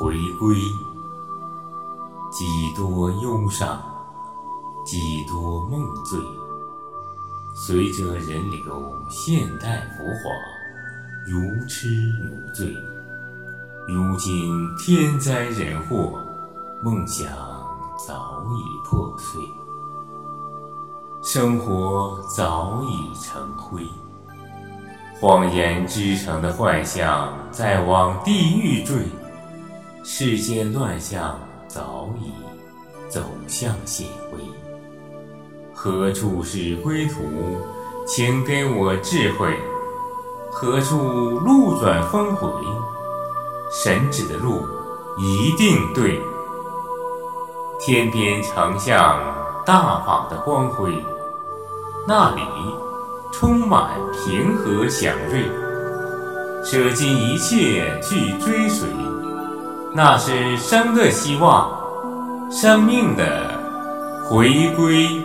回归，几多忧伤，几多梦醉，随着人流，现代浮华，如痴如醉。如今天灾人祸，梦想早已破碎，生活早已成灰。谎言织成的幻象在往地狱坠，世间乱象早已走向显微。何处是归途？请给我智慧。何处路转峰回？神指的路一定对。天边成像大法的光辉，那里。充满平和祥瑞，舍尽一切去追随，那是生的希望，生命的回归。